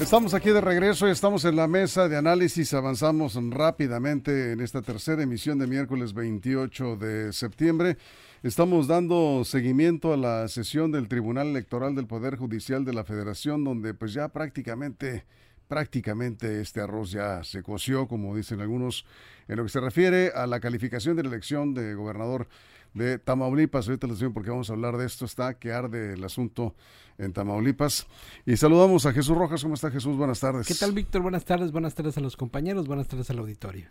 Estamos aquí de regreso y estamos en la mesa de análisis. Avanzamos rápidamente en esta tercera emisión de miércoles 28 de septiembre. Estamos dando seguimiento a la sesión del Tribunal Electoral del Poder Judicial de la Federación, donde pues ya prácticamente, prácticamente este arroz ya se coció, como dicen algunos, en lo que se refiere a la calificación de la elección de gobernador de Tamaulipas. Ahorita les digo porque vamos a hablar de esto. Está que arde el asunto en Tamaulipas. Y saludamos a Jesús Rojas. ¿Cómo está Jesús? Buenas tardes. ¿Qué tal, Víctor? Buenas tardes. Buenas tardes a los compañeros. Buenas tardes al auditorio.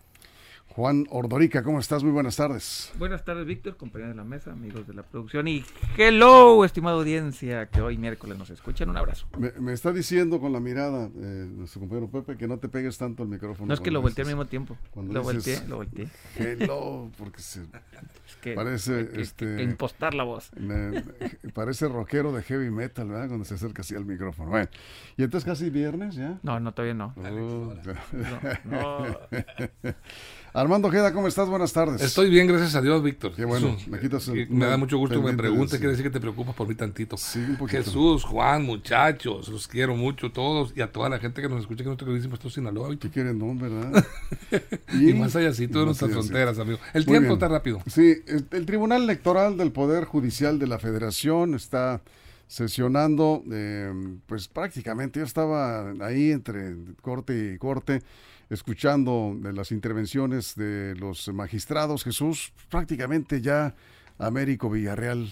Juan Ordorica, ¿cómo estás? Muy buenas tardes. Buenas tardes, Víctor, compañeros de la mesa, amigos de la producción y hello, estimada audiencia, que hoy miércoles nos escuchan. Un abrazo. Me, está diciendo con la mirada eh, nuestro compañero Pepe que no te pegues tanto al micrófono. No es que lo volteé al mismo tiempo. Lo volteé, lo volteé. Hello, porque se parece este, impostar la voz. parece rockero de heavy metal, ¿verdad? Cuando se acerca así al micrófono. Bueno, ¿y entonces casi viernes ya? No, no, todavía no. Oh, no, no. Armando Queda, ¿cómo estás? Buenas tardes. Estoy bien, gracias a Dios, Víctor. Qué bueno, me quitas Me da mucho gusto que me pregunte, quiere decir que te preocupas por mí tantito. Sí, un poquito. Jesús, Juan, muchachos, los quiero mucho todos y a toda la gente que nos escucha que no te dicen por Sinaloa. Víctor. Te quieren, no, ¿verdad? y, más allá, sí, todas nuestras fronteras, amigo. El tiempo está rápido. Sí, el, Tribunal Electoral del Poder Judicial de la Federación está sesionando, eh, pues prácticamente yo estaba ahí entre corte y corte escuchando las intervenciones de los magistrados, Jesús, prácticamente ya Américo Villarreal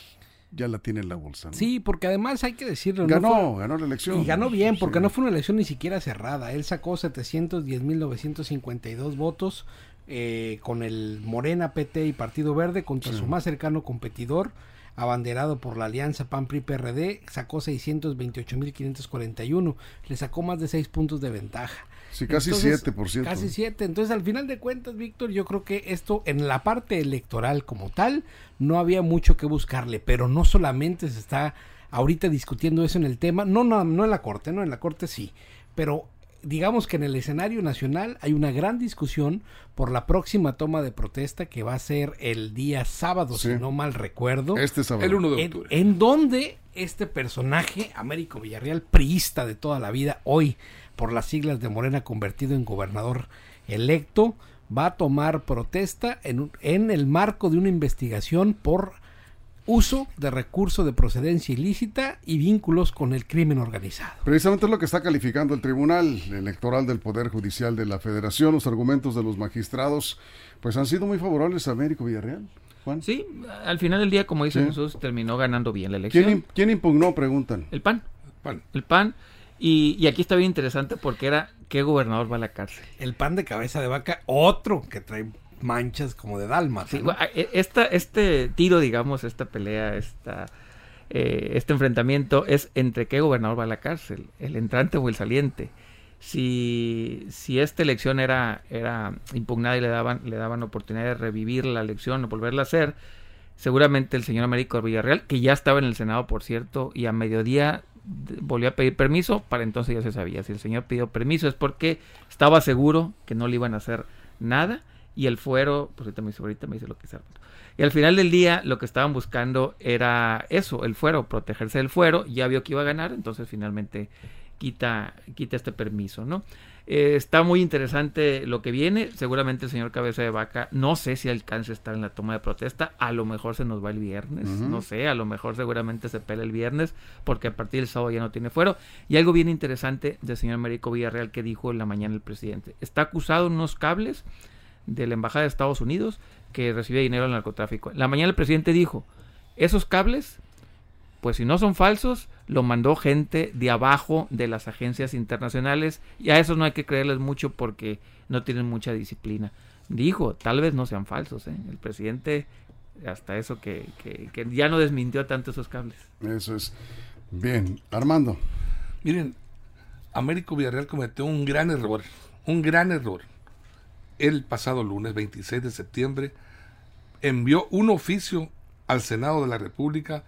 ya la tiene en la bolsa. Sí, porque además hay que decirlo. Ganó, ganó la elección. Y ganó bien, porque no fue una elección ni siquiera cerrada. Él sacó 710.952 votos eh, con el Morena, PT y Partido Verde contra su más cercano competidor, abanderado por la alianza PAN-PRI-PRD, sacó 628.541. Le sacó más de 6 puntos de ventaja. Sí, casi 7%. Casi 7. Entonces, al final de cuentas, Víctor, yo creo que esto en la parte electoral como tal no había mucho que buscarle, pero no solamente se está ahorita discutiendo eso en el tema, no, no, no en la Corte, no en la Corte sí, pero digamos que en el escenario nacional hay una gran discusión por la próxima toma de protesta que va a ser el día sábado, si no mal recuerdo. Este sábado. El 1 de octubre. En, en donde este personaje, Américo Villarreal, priista de toda la vida, hoy por las siglas de Morena convertido en gobernador electo, va a tomar protesta en, en el marco de una investigación por uso de recurso de procedencia ilícita y vínculos con el crimen organizado. Precisamente es lo que está calificando el Tribunal Electoral del Poder Judicial de la Federación. Los argumentos de los magistrados pues han sido muy favorables a Américo Villarreal. Juan. Sí, al final del día, como dice Jesús, terminó ganando bien la elección. ¿Quién, ¿Quién, impugnó? Preguntan. El PAN. PAN. El PAN. Y, aquí está bien interesante porque era qué gobernador va a la cárcel. El pan de cabeza de vaca, otro que trae manchas como de dalma. E, este tiro, digamos, esta pelea, esta, eh, este enfrentamiento es entre qué gobernador va a la cárcel, el entrante o el saliente. Si, si esta elección era, era impugnada y le daban, le daban oportunidad de revivir la elección o volverla a hacer, seguramente el señor Américo Villarreal, que ya estaba en el Senado, por cierto, y a mediodía volvió a pedir permiso, para entonces ya se sabía. Si el señor pidió permiso es porque estaba seguro que no le iban a hacer nada y el fuero, pues ahorita me dice, me dice lo que sea. Y al final del día lo que estaban buscando era eso, el fuero, protegerse del fuero, ya vio que iba a ganar, entonces finalmente quita, quita este permiso, ¿no? Eh, está muy interesante lo que viene. Seguramente el señor Cabeza de Vaca, no sé si alcance a estar en la toma de protesta. A lo mejor se nos va el viernes. No sé, a lo mejor seguramente se pela el viernes porque a partir del sábado ya no tiene fuero. Y algo bien interesante del señor Américo Villarreal que dijo en la mañana el presidente. Está acusado en unos cables de la Embajada de Estados Unidos que recibe dinero al narcotráfico. En la mañana el presidente dijo, esos cables pues si no son falsos, lo mandó gente de abajo de las agencias internacionales y a eso no hay que creerles mucho porque no tienen mucha disciplina. Dijo, tal vez no sean falsos, ¿eh? el presidente hasta eso que, que, ya no desmintió tanto esos cables. Eso es. Bien, Armando. Miren, Américo Villarreal cometió un gran error, un gran error. El pasado lunes 26 de septiembre envió un oficio al Senado de la República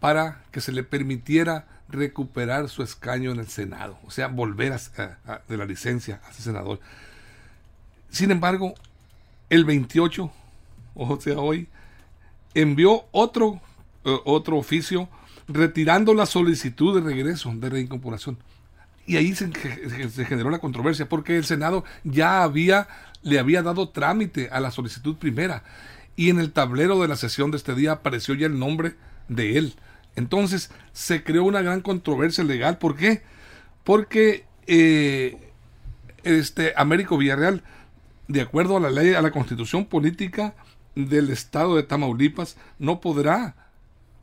para que se le permitiera recuperar su escaño en el Senado, o sea, volver a, de la licencia a ser senador. Sin embargo, el 28, o sea, hoy, envió otro, uh, otro oficio retirando la solicitud de regreso, de reincorporación. Y ahí se, se, generó la controversia, porque el Senado ya había, le había dado trámite a la solicitud primera. Y en el tablero de la sesión de este día apareció ya el nombre de él. Entonces se creó una gran controversia legal. ¿Por qué? Porque eh, este Américo Villarreal, de acuerdo a la ley, a la constitución política del estado de Tamaulipas, no podrá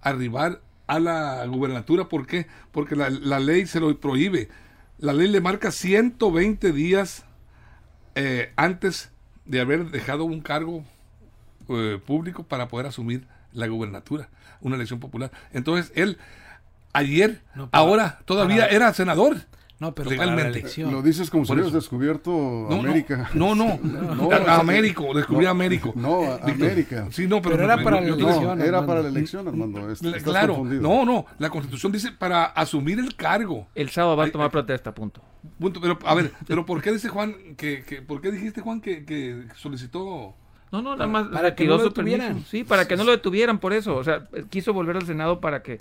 arribar a la gubernatura. ¿Por qué? Porque la, la ley se lo prohíbe. La ley le marca 120 días eh, antes de haber dejado un cargo eh, público para poder asumir la gubernatura, una elección popular. Entonces él ayer, no, para, ahora todavía para, era senador. No, pero legalmente. Lo dices como si hubieras descubierto no, América. No, no, no, no Américo, descubrí no, Américo. No, América. Sí, no, pero, pero era para la elección. era para la elección, Armando. Estás claro, confundido. no, no, la Constitución dice para asumir el cargo. El sábado va a tomar protesta, punto. Punto, pero a ver, pero ¿por qué dice Juan que, que por qué dijiste Juan que, que solicitó no, no, nada más para que no lo detuvieran. Sí, para que no lo detuvieran por eso. O sea, quiso volver al Senado para que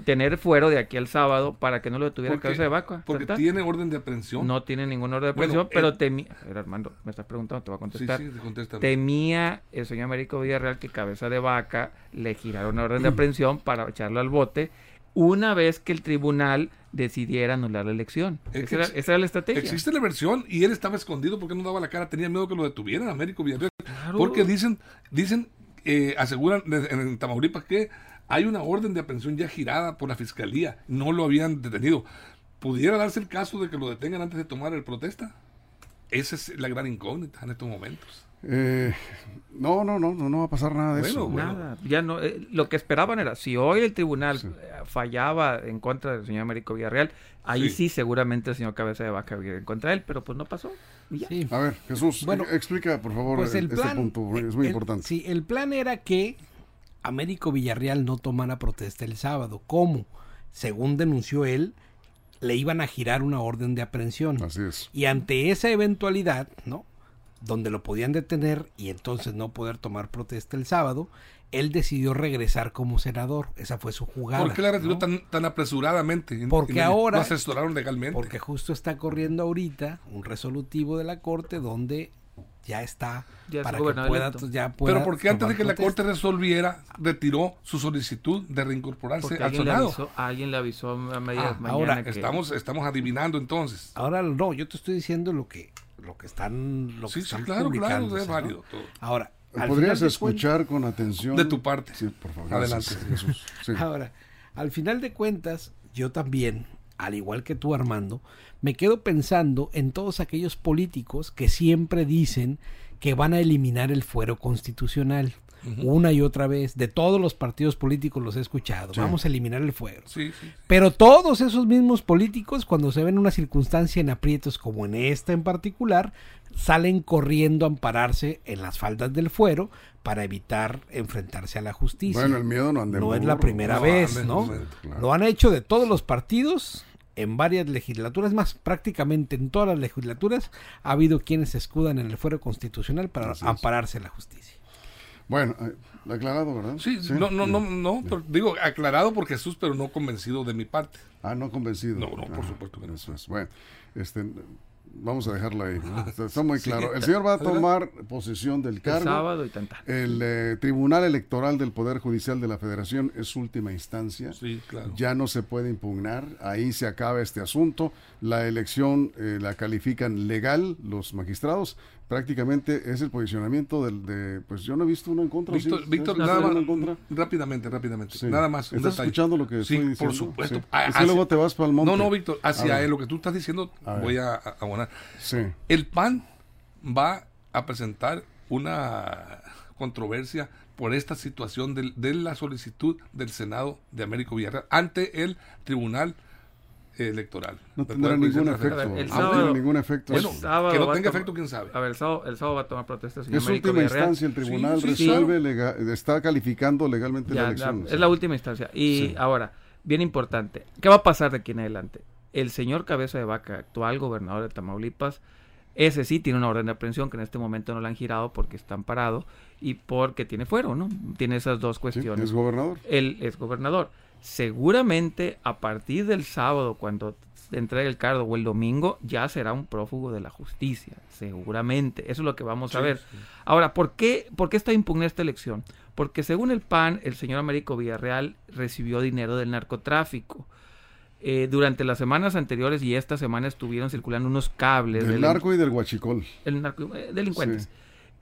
tener fuero de aquí al sábado para que no lo detuviera porque, cabeza de vaca. Porque tiene orden de aprehensión. No tiene ningún orden de aprehensión, bueno, pero el... temía. A ver, Armando, me estás preguntando, te voy a contestar. Sí, sí, temía el señor Américo Villarreal que cabeza de vaca le girara una orden de aprehensión para echarlo al bote una vez que el tribunal decidiera anular la elección. Esa era, esa era, la estrategia. Existe la versión y él estaba escondido porque no daba la cara, tenía miedo que lo detuvieran Américo Villarreal. Claro. Porque dicen, dicen, eh, aseguran en, en Tamaulipas que hay una orden de aprehensión ya girada por la fiscalía, no lo habían detenido. ¿Pudiera darse el caso de que lo detengan antes de tomar el protesta? Esa es la gran incógnita en estos momentos. Eh, no, no, no, no, no va a pasar nada de Bueno, eso. bueno. Nada, ya no, eh, lo que esperaban era, si hoy el tribunal Sí. eh, fallaba en contra del señor Américo Villarreal, ahí Sí. sí. seguramente el señor Cabeza de Vaca en contra de él, pero pues no pasó. Sí. A ver, Jesús, Bueno, e- explica por favor Pues el este plan, punto, es muy el- importante. Sí, el plan era que Américo Villarreal no tomara protesta el sábado. ¿Cómo? Según denunció él, le iban a girar una orden de aprehensión. Así es. Y ante esa eventualidad, ¿no? Donde lo podían detener y entonces no poder tomar protesta el sábado, él decidió regresar como senador. Esa fue su jugada. ¿Por qué la retiró ¿no? tan, tan apresuradamente? Porque no- ahora- No asesoraron legalmente. Porque justo está corriendo ahorita un resolutivo de la corte donde ya está Ya para que pueda, ya pueda Pero porque antes de que la corte resolviera, retiró su solicitud de reincorporarse Porque al Senado. avisó, alguien le avisó a media Ah, mañana ahora que Estamos, estamos adivinando entonces. Ahora no, yo te estoy diciendo lo que lo que están lo que Sí, sí, están claro, claro, ¿no? válido todo. Ahora, al ¿Podrías final de escuchar con atención? De tu parte. Sí, por favor. Adelante. gracias, Jesús. Sí. Ahora, al final de cuentas, yo también, al igual que tú, Armando, me quedo pensando en todos aquellos políticos que siempre dicen que van a eliminar el fuero constitucional. Una y otra vez, de todos los partidos políticos los he escuchado. Sí. Vamos a eliminar el fuero. Sí, sí. Pero todos esos mismos políticos, cuando se ven en una circunstancia en aprietos como en esta en particular, salen corriendo a ampararse en las faldas del fuero para evitar enfrentarse a la justicia. Bueno, el miedo no no es la primera No, vez, ¿no? claro. Lo han hecho de todos los partidos en varias legislaturas, más prácticamente en todas las legislaturas ha habido quienes se escudan en el fuero constitucional para ampararse a la justicia. Bueno, eh, aclarado, ¿verdad? Sí, no, no, no, no, pero digo, aclarado por Jesús, pero no convencido de mi parte. Ah, no convencido. No, no, por Ah, supuesto que no. Eso es. Bueno, este, vamos a dejarlo ahí. ¿no? Está, está muy Sí, claro. El señor va a tomar posesión del el cargo. sábado y tanta. El eh, Tribunal Electoral del Poder Judicial de la Federación es su última instancia. Sí, claro. Ya no se puede impugnar, ahí se acaba este asunto. La elección eh, la califican legal los magistrados. Prácticamente es el posicionamiento del, de, pues yo no he visto uno en contra. ¿sí? Víctor, Víctor, ¿Ustedes nada más, en contra? rápidamente, rápidamente, Sí. nada más. un ¿Estás detalle. escuchando lo que Sí, estoy por diciendo? supuesto. Sí. Es que así- luego te vas para el monte. No, no, Víctor, hacia él, lo que tú estás diciendo, A voy a, a abonar. Sí. El PAN va a presentar una controversia por esta situación del- de, la solicitud del Senado de Américo Villarreal ante el Tribunal electoral. No tendrá ningún efecto. el no sábado- tiene ningún efecto. Bueno, El sábado que no va a tenga tomar- efecto, quién sabe. A ver, el sábado, el sábado va a tomar protesta el señor es Américo última Villarreal. instancia, el tribunal Sí, sí, resuelve, está calificando legalmente Ya, la la- elección. es la última instancia. Y Sí. ahora, bien importante, ¿qué va a pasar de aquí en adelante? El señor Cabeza de Vaca, actual gobernador de Tamaulipas, ese sí tiene una orden de aprehensión que en este momento no la han girado porque está amparado y porque tiene fuero, ¿no? Tiene esas dos Sí, cuestiones. es gobernador. Él es gobernador. Seguramente a partir del sábado, cuando entregue el cargo, o el domingo, ya será un prófugo de la justicia. Seguramente. Eso es lo que vamos a Sí, ver. sí. Ahora, ¿por qué, ¿por qué está impugnada esta elección? Porque según el PAN, el señor Américo Villarreal recibió dinero del narcotráfico. Eh, durante las semanas anteriores y esta semana estuvieron circulando unos cables Del del- narco y del huachicol. el narco- eh, delincuentes. Sí.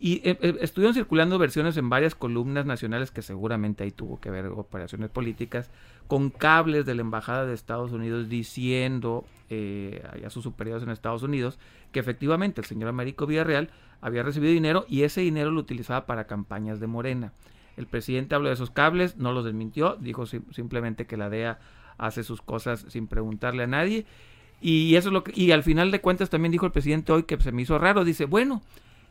Y eh, eh, estuvieron circulando versiones en varias columnas nacionales que seguramente ahí tuvo que ver operaciones políticas, con cables de la Embajada de Estados Unidos diciendo eh, a sus superiores en Estados Unidos que efectivamente el señor Américo Villarreal había recibido dinero y ese dinero lo utilizaba para campañas de Morena. El presidente habló de esos cables, no los desmintió, dijo sim- simplemente que la DEA hace sus cosas sin preguntarle a nadie. Y eso es lo que, y al final de cuentas también dijo el presidente hoy que se me hizo raro, dice, bueno,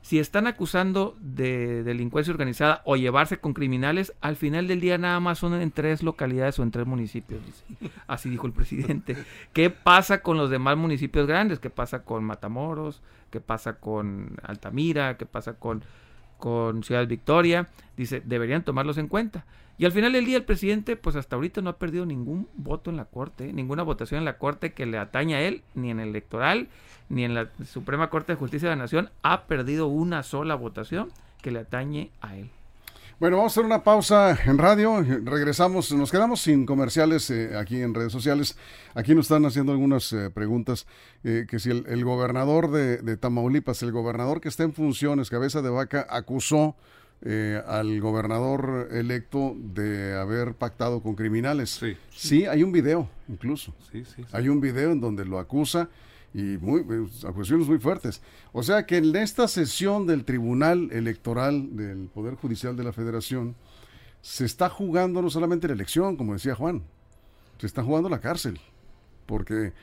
si están acusando de delincuencia organizada o llevarse con criminales, al final del día nada más son en tres localidades o en tres municipios, dice. Así dijo el presidente. ¿Qué pasa con los demás municipios grandes? ¿Qué pasa con Matamoros? ¿Qué pasa con Altamira? ¿Qué pasa con, con Ciudad Victoria? Dice, deberían tomarlos en cuenta. Y al final del día el presidente, pues hasta ahorita no ha perdido ningún voto en la Corte, ninguna votación en la Corte que le atañe a él, ni en el electoral, ni en la Suprema Corte de Justicia de la Nación, ha perdido una sola votación que le atañe a él. Bueno, vamos a hacer una pausa en radio. Regresamos, nos quedamos sin comerciales eh, aquí en redes sociales. Aquí nos están haciendo algunas eh, preguntas. eh, que si el, gobernador de Tamaulipas, el gobernador que está en funciones, cabeza de vaca, acusó eh, al gobernador electo de haber pactado con criminales. Sí. Sí, hay un video, incluso. Sí, sí. Hay un video en donde lo acusa y muy pues, acusaciones muy fuertes. O sea que en esta sesión del Tribunal Electoral del Poder Judicial de la Federación se está jugando no solamente la elección, como decía Juan, se está jugando la cárcel, porque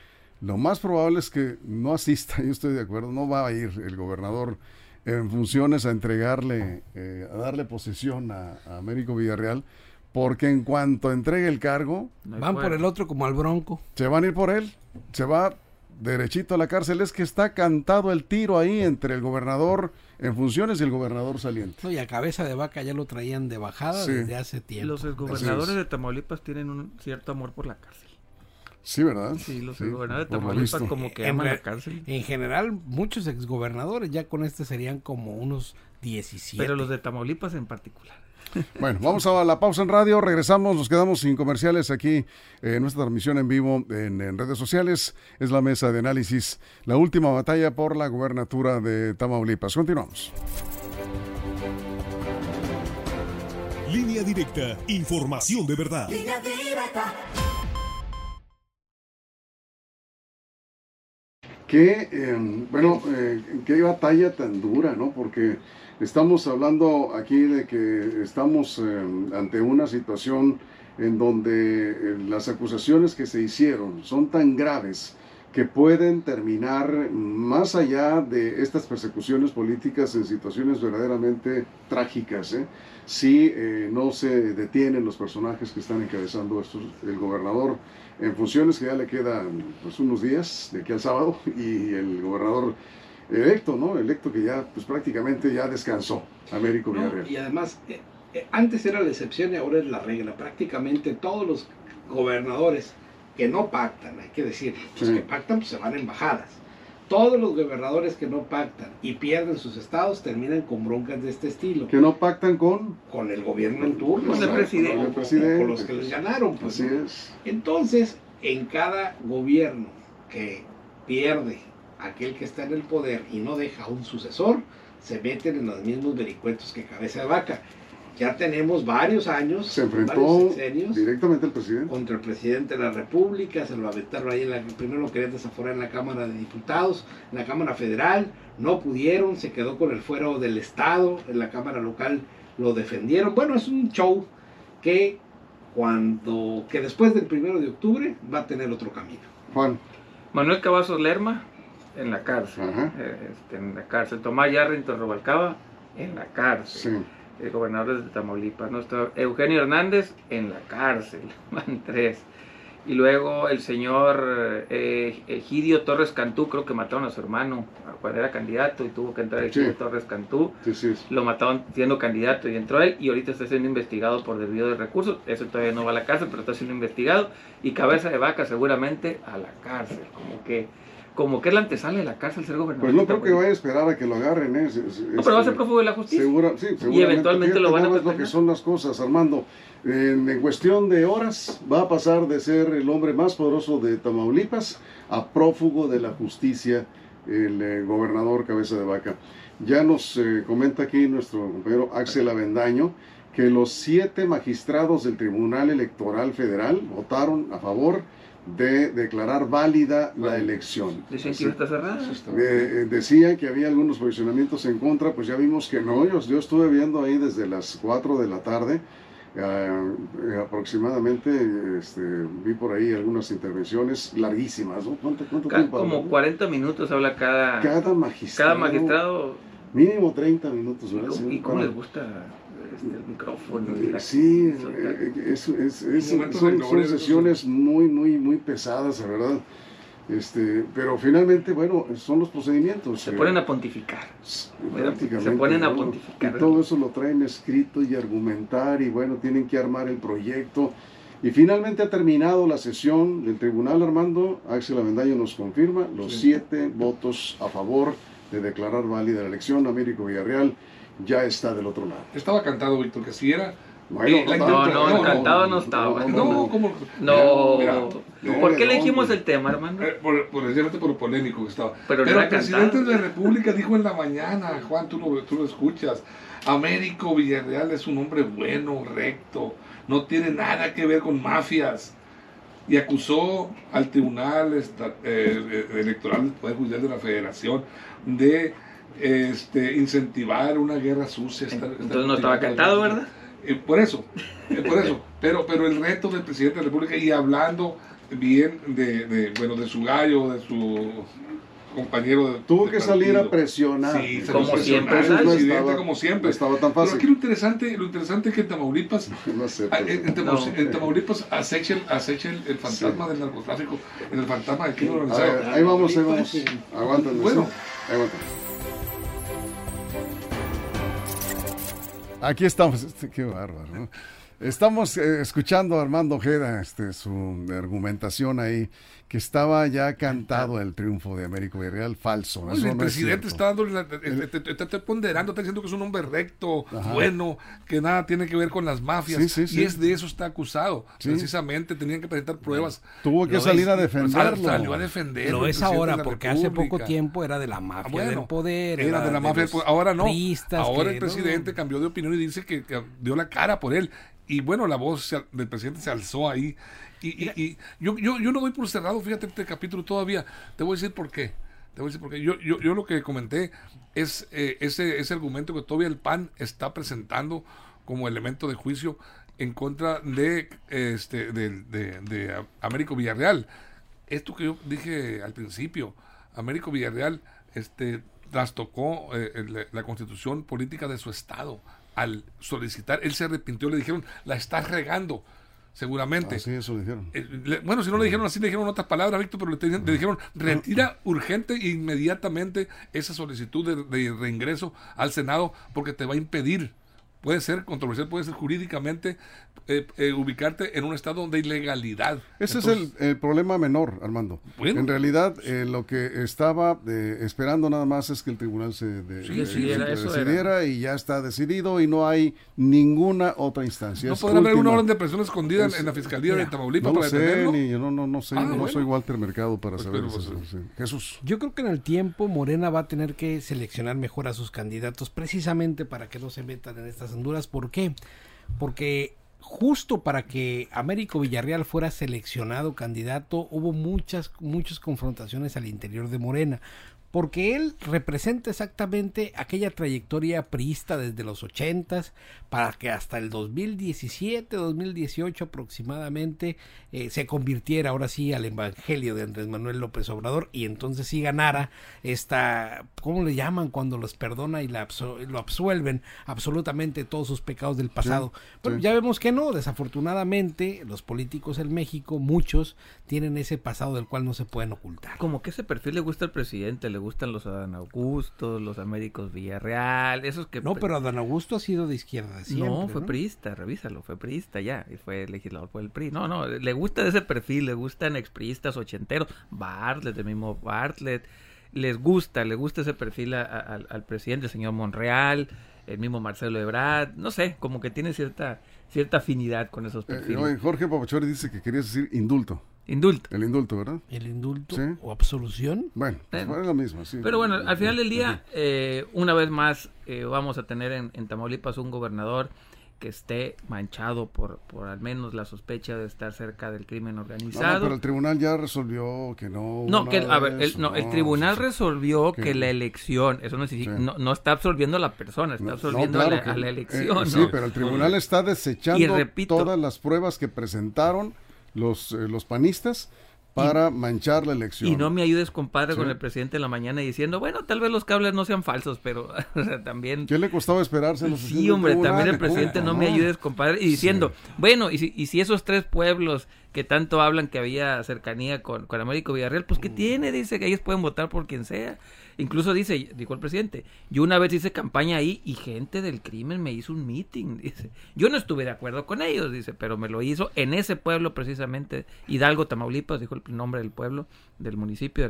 lo más probable es que no asista, yo estoy de acuerdo, no va a ir el gobernador en funciones a entregarle, eh, a darle posesión a, a Américo Villarreal, porque en cuanto entregue el cargo, No Van por el otro como al bronco. se van a ir por él, se va derechito a la cárcel. Es que está cantado el tiro ahí entre el gobernador en funciones y el gobernador saliente. No, y a cabeza de vaca ya lo traían de bajada Sí. desde hace tiempo. Los Así exgobernadores es. de Tamaulipas tienen un cierto amor por la cárcel. Sí, ¿verdad? Sí, los Sí, exgobernadores de Tamaulipas como que En aman re- la cárcel. En general, muchos exgobernadores, ya con este serían como unos 17. Pero los de Tamaulipas en particular. Bueno, vamos a la pausa en radio, regresamos, nos quedamos sin comerciales aquí eh, en nuestra transmisión en vivo en, en redes sociales. Es la mesa de análisis, la última batalla por la gubernatura de Tamaulipas. Continuamos. Línea directa, información de verdad. Qué, eh, bueno, eh, qué batalla tan dura, ¿no? Porque estamos hablando aquí de que estamos eh, ante una situación en donde eh, las acusaciones que se hicieron son tan graves que pueden terminar más allá de estas persecuciones políticas en situaciones verdaderamente trágicas, ¿eh? si eh, no se detienen los personajes que están encabezando esto, el gobernador en funciones que ya le quedan pues, unos días de aquí al sábado y el gobernador electo, ¿no? Electo que ya pues prácticamente ya descansó, Américo No, Villarreal. y además, eh, antes era la excepción y ahora es la regla. Prácticamente todos los gobernadores que no pactan, hay que decir, los Sí. que pactan pues, se van a embajadas. Todos los gobernadores que no pactan y pierden sus estados terminan con broncas de este estilo. Que no pactan con... Con el gobierno en turno. Con el ¿no? presidente. Con, los que les ganaron. Pues, Así ¿no? es. Entonces, en cada gobierno que pierde aquel que está en el poder y no deja un sucesor, se meten en los mismos vericuetos que cabeza de vaca. Ya tenemos varios años, Se enfrentó directamente al presidente. contra el presidente de la República, se lo aventaron ahí, en la, primero lo querían desaforar en la Cámara de Diputados, en la Cámara Federal, no pudieron, se quedó con el fuero del Estado, en la Cámara Local lo defendieron. Bueno, es un show que cuando, que después del primero de octubre va a tener otro camino. Juan. Manuel Cavazos Lerma, en la cárcel. Ajá. eh, este, en la cárcel. Tomás Yarrington Rubalcaba, en la cárcel. Sí. El gobernador de Tamaulipas. ¿no? Está Eugenio Hernández, en la cárcel. Van tres. Y luego el señor eh, Egidio Torres Cantú, creo que mataron a su hermano cuando era candidato y tuvo que entrar Egidio Sí. Torres Cantú. Sí, sí. Lo mataron siendo candidato y entró él y ahorita está siendo investigado por desvío de recursos. Eso todavía no va a la cárcel, pero está siendo investigado. Y cabeza de vaca seguramente a la cárcel. Como que, como que es la antesala de la cárcel ser gobernador. Pues no creo que vaya a esperar a que lo agarren, ¿eh? Es- es- No, pero va a ser prófugo de la justicia. Segura, sí, seguramente. eventualmente lo van a más lo que perdonar. son las cosas, Armando. En, en cuestión de horas va a pasar de ser el hombre más poderoso de Tamaulipas a prófugo de la justicia, el eh, gobernador Cabeza de Vaca. Ya nos eh, comenta aquí nuestro compañero Axel Avendaño que los siete magistrados del Tribunal Electoral Federal votaron a favor de declarar válida la elección. Dicen que estar cerrada. eh, eh, decían que había algunos posicionamientos en contra, pues ya vimos que no. Yo, yo estuve viendo ahí desde las 4 de la tarde, eh, aproximadamente, este, vi por ahí algunas intervenciones larguísimas. ¿no? ¿Cuánto, cuánto tiempo? como hablan? 40 minutos habla cada, Cada magistrado. cada magistrado. Mínimo 30 minutos, ¿Y ¿verdad? cómo, Sí, y cómo les gusta este, el micrófono? y la- Sí, es- es- es- Momentos son, sesiones muy, muy, muy pesadas, la verdad. Este, pero finalmente, bueno, son los procedimientos. Se ponen a pontificar. se ponen a pontificar. Y todo eso lo traen escrito y argumentar y bueno, tienen que armar el proyecto. Y finalmente ha terminado la sesión del tribunal, Armando. Axel Avendaño nos confirma los Sí. siete votos a favor de declarar válida la elección. Américo Villarreal ya está del otro lado. Estaba cantado, Víctor, que si era. Bueno, Eh, la No, intento- no, encantado no estaba. No, como. No. Mira, no, ¿Por qué no, elegimos hombre. el tema, Armando? Eh, Por, por decirte por lo polémico que estaba. Pero Pero, no el presidente cantado. de la República dijo en la mañana, Juan, tú lo, tú lo escuchas, Américo Villarreal es un hombre bueno, recto, no tiene nada que ver con mafias. Y acusó al Tribunal Esta- eh, eh, Electoral del Poder Judicial de la Federación de este, incentivar una guerra sucia. Estar- estar Entonces no estaba cantado, ¿verdad? eh, por eso, eh, por eso. Pero, pero el reto del presidente de la República y hablando bien de, de, bueno, de su gallo, de su compañero de Tuvo de que salir a partido. presionar. Sí, Como lo siempre, No presidente estaba- como siempre. estaba tan Pero fácil. aquí lo interesante, lo interesante es que en Tamaulipas, No sé, ah, en, en Tamau- No. en Tamaulipas acecha, el, acecha el, el fantasma del narcotráfico, el fantasma del crimen organizado. ver, ahí vamos, ahí vamos. Aguántenme. Bueno. sí. Aquí estamos, este, qué bárbaro. ¿no? Estamos eh, escuchando a Armando Ojeda, este, su argumentación ahí, que estaba ya cantado el triunfo de Américo Villarreal, falso. Oye, eso el no presidente está dándole, la- está ponderando, está diciendo que es un hombre recto, Ajá. bueno, que nada tiene que ver con las mafias. Sí, sí, sí. Y es de eso está acusado. Sí. Precisamente tenían que presentar pruebas. Tuvo que Lo salir es, a defenderlo. Salió a defender. Lo es ahora, porque hace poco tiempo era de la mafia Ah, bueno, del poder. Era de la mafia poder. Ahora no. Ahora que, el ¿no? presidente cambió de opinión y dice que, que dio la cara por él. Y bueno, la voz del presidente se alzó ahí. Y, y- y yo, yo, yo no doy por cerrado, fíjate, este capítulo todavía. Te voy a decir por qué. Te voy a decir por qué. Yo, yo, yo lo que comenté es eh, ese, ese argumento que todavía el PAN está presentando como elemento de juicio en contra de, este, de, de, de Américo Villarreal. Esto que yo dije al principio, Américo Villarreal este, trastocó eh, la constitución política de su estado al solicitar, él se arrepintió, le dijeron, la estás regando, seguramente. Así eso dijeron. Eh, le- bueno, si no le dijeron así, le dijeron otras palabras, Víctor, pero le, te- le dijeron, retira urgente e inmediatamente esa solicitud de, de reingreso al Senado porque te va a impedir, puede ser controversial, puede ser jurídicamente, eh, eh, ubicarte en un estado donde hay legalidad. Ese Entonces, es el, el problema menor, Armando. Bueno. En realidad, eh, lo que estaba eh, esperando nada más es que el tribunal se, de- Sí, de- decidiera, se eso decidiera y ya está decidido y no hay ninguna otra instancia. No Es podrá haber una orden de presión escondida en- Es- en la Fiscalía mira, de Tamaulipas No para sé, detenerlo. ni, yo no, no, no sé, Ah, no bueno. soy Walter Mercado para Pues, saber eso. pues, sí. Jesús. Yo creo que en el tiempo Morena va a tener que seleccionar mejor a sus candidatos precisamente para que no se metan en estas honduras. ¿Por qué? Porque justo para que Américo Villarreal fuera seleccionado candidato hubo muchas muchas confrontaciones al interior de Morena. Porque él representa exactamente aquella trayectoria priista desde los ochentas para que hasta el 2017, 2018 aproximadamente eh, se convirtiera ahora sí al evangelio de Andrés Manuel López Obrador y entonces sí ganara esta, ¿cómo le llaman cuando los perdona y la lo absuelven absolutamente todos sus pecados del pasado? Bueno, ya vemos que no, desafortunadamente los políticos en México, muchos, tienen ese pasado del cual no se pueden ocultar. Como que ese perfil le gusta al presidente, le gustan los Adán Augusto, los Américos Villarreal, esos que... No, pero Adán Augusto ha sido de izquierda siempre, No, fue priista, revísalo, fue priista ya, y fue legislador por el PRI. No, no, le gusta ese perfil, le gustan expriistas ochenteros, Bartlett, el mismo Bartlett, les gusta, le gusta ese perfil al presidente, el señor Monreal, el mismo Marcelo Ebrard, no sé, como que tiene cierta cierta afinidad con esos eh, perfiles. Jorge Papachori dice que querías decir indulto. Indulto. El indulto, ¿verdad? El indulto o absolución. Bueno, pues es lo mismo. Sí. Pero bueno, al final del día, eh, una vez más, eh, vamos a tener en, en Tamaulipas un gobernador que esté manchado por, por al menos la sospecha de estar cerca del crimen organizado. No, pero el tribunal ya resolvió que no. No, que, a ver, el, no, el tribunal resolvió que, la elección, eso no, no, no, está absolviendo a la persona, está absolviendo a, la, eh, elección. sí, pero el tribunal está desechando todas las pruebas que presentaron los, eh, los panistas para manchar la elección. Y no me ayudes, compadre, con el presidente en la mañana diciendo, bueno, tal vez los cables no sean falsos, pero también... ¿Qué le costaba esperarse? Sí, hombre, también el presidente no, me ayudes, compadre, y diciendo, bueno, y si, y si esos tres pueblos que tanto hablan que había cercanía con, con Américo Villarreal, pues ¿qué mm. tiene? Dice que ellos pueden votar por quien sea. Incluso dice, dijo el presidente, yo una vez hice campaña ahí y gente del crimen me hizo un meeting, dice. Yo no estuve de acuerdo con ellos, dice, pero me lo hizo en ese pueblo precisamente, Hidalgo, Tamaulipas, dijo el nombre del pueblo, del municipio,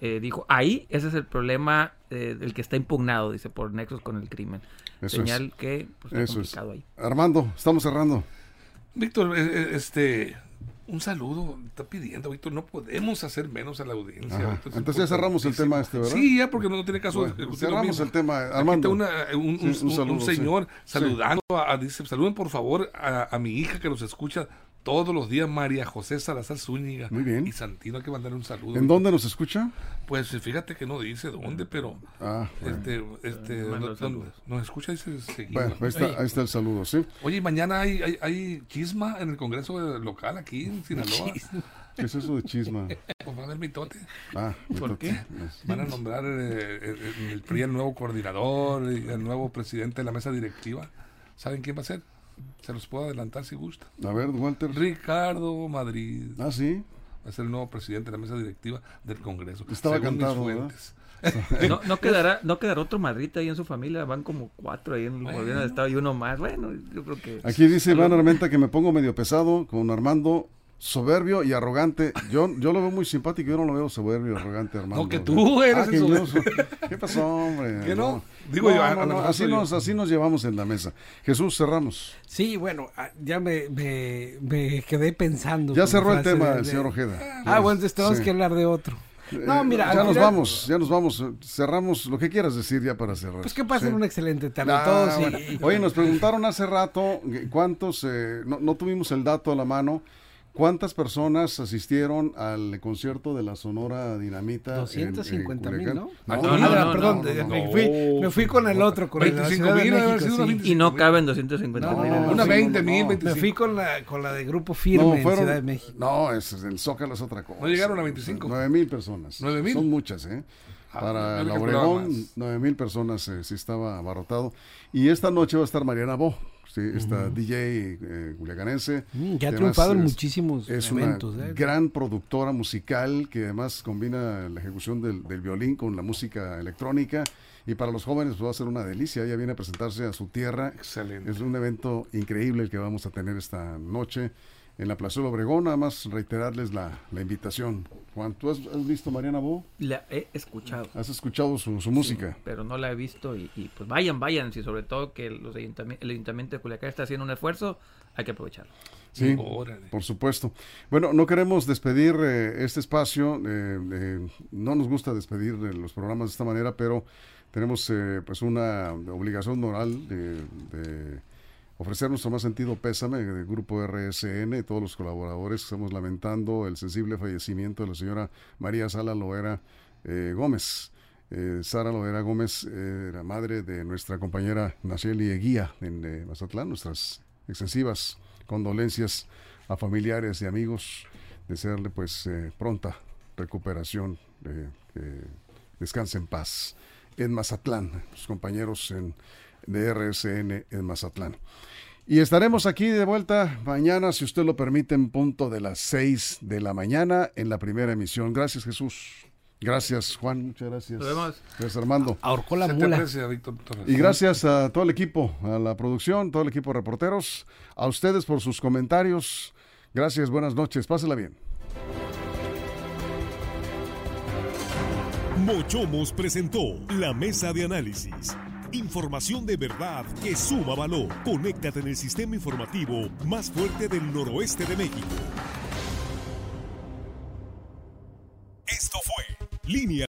eh, dijo, ahí ese es el problema eh, del que está impugnado, dice, por nexos con el crimen. Señal que pues, está complicado ahí. Armando, estamos cerrando. Víctor, eh, este un saludo, está pidiendo, Víctor, no podemos hacer menos a la audiencia. Entonces ya cerramos el tema este, ¿verdad? Sí, ya porque no tiene caso. cerramos el tema, Armando. un, señor saludando, a, dice, saluden por favor a, a, mi hija que nos escucha todos los días María José Salazar Zúñiga. Muy bien. Y Santino, hay que mandarle un saludo. ¿En dónde nos escucha? Pues fíjate que no dice dónde, pero ah, este, este, nos escucha y se Bueno, ahí está, ahí está el saludo, ¿sí? Oye, mañana hay, hay, hay, chisma en el Congreso local aquí en Sinaloa. ¿Qué es eso de chisma? Pues va a haber mitote. Ah, ¿Por qué? Van a nombrar eh, eh, el PRI el nuevo coordinador y el nuevo presidente de la mesa directiva. ¿Saben quién va a ser? Se los puedo adelantar si gusta. A ver, Walter. Ricardo Madrid. Ah, sí. Va a ser el nuevo presidente de la mesa directiva del Congreso. Estaba cantado, no, no, quedará, no quedará otro Madrid ahí en su familia, van como cuatro ahí en el gobierno de Estado y uno más. Bueno, yo creo que. Aquí dice Iván Armenta que me pongo medio pesado con Armando soberbio y arrogante. Yo, yo lo veo muy simpático, yo no lo veo soberbio y arrogante, hermano. No, que tú eres ah, ¿Qué pasó, hombre? ¿Qué no? Digo yo, así, nos, así nos llevamos en la mesa. Jesús, cerramos. Sí, bueno, ah, ya me, me, quedé pensando. Ya cerró el tema el señor Ojeda. Ah, bueno, entonces tenemos que hablar de otro. No, mira, ya nos vamos, ya nos vamos. Cerramos lo que quieras decir ya para cerrar. Pues que pasen un excelente tarde ah, todos. Oye, nos preguntaron hace rato cuántos, eh, no, no, tuvimos el dato a la mano, ¿Cuántas personas asistieron al concierto de la Sonora Dinamita? 250 mil, ¿no? No, no, perdón, me, fui, me, fui, con el otro, con 25 mil. Y no caben 250 mil. una 20 mil, Me fui con la, con la de Grupo Firme en Ciudad de México. No, es, el Zócalo es otra cosa. ¿No llegaron a 25? 9 mil personas. 9 mil. Son muchas, ¿eh? Ah, Para el Obregón, 9 mil personas eh, sí estaba abarrotado. Y esta noche va a estar Mariana Bo esta DJ eh, mm, que ha triunfado en muchísimos es eventos. Una ¿eh? gran productora musical que además combina la ejecución del, violín con la música electrónica. Y para los jóvenes pues, va a ser una delicia. Ella viene a presentarse a su tierra. Excelente. Es un evento increíble el que vamos a tener esta noche en la Plaza Obregón. Nada más reiterarles la, la invitación. Juan, ¿tú has, visto Mariana Bo? La he escuchado. ¿Has escuchado su, música? Pero no la he visto y, pues vayan, vayan. Y sobre todo que los ayuntamientos, el Ayuntamiento de Culiacán está haciendo un esfuerzo, hay que aprovecharlo. Sí, por supuesto. Bueno, no queremos despedir eh, este espacio. Eh, eh, no nos gusta despedir los programas de esta manera, pero tenemos pues una obligación moral de ofrecer nuestro más sentido pésame del grupo RSN y todos los colaboradores. Estamos lamentando el sensible fallecimiento de la señora María Sala Loera eh, Gómez. Eh, Sara Lovera Gómez eh, era madre de nuestra compañera Nacheli Eguía en eh, Mazatlán. Nuestras extensivas condolencias a familiares y amigos. Desearle pues eh, pronta recuperación. eh, descanse en paz en Mazatlán. Sus compañeros en, de RSN en Mazatlán. Y estaremos aquí de vuelta mañana, si usted lo permite, en punto de las 6 de la mañana en la primera emisión. Gracias, Jesús. Gracias, Juan. Muchas gracias. Nos vemos. Gracias, Armando. Ahorcó la Se te mula. aprecia. Y gracias a todo el equipo, a la producción, todo el equipo de reporteros, a ustedes por sus comentarios. Gracias, buenas noches. Pásela bien. Mochomos presentó la mesa de análisis. Información de verdad que suma valor. Conéctate en el sistema informativo más fuerte del noroeste de México. Esto fue Línea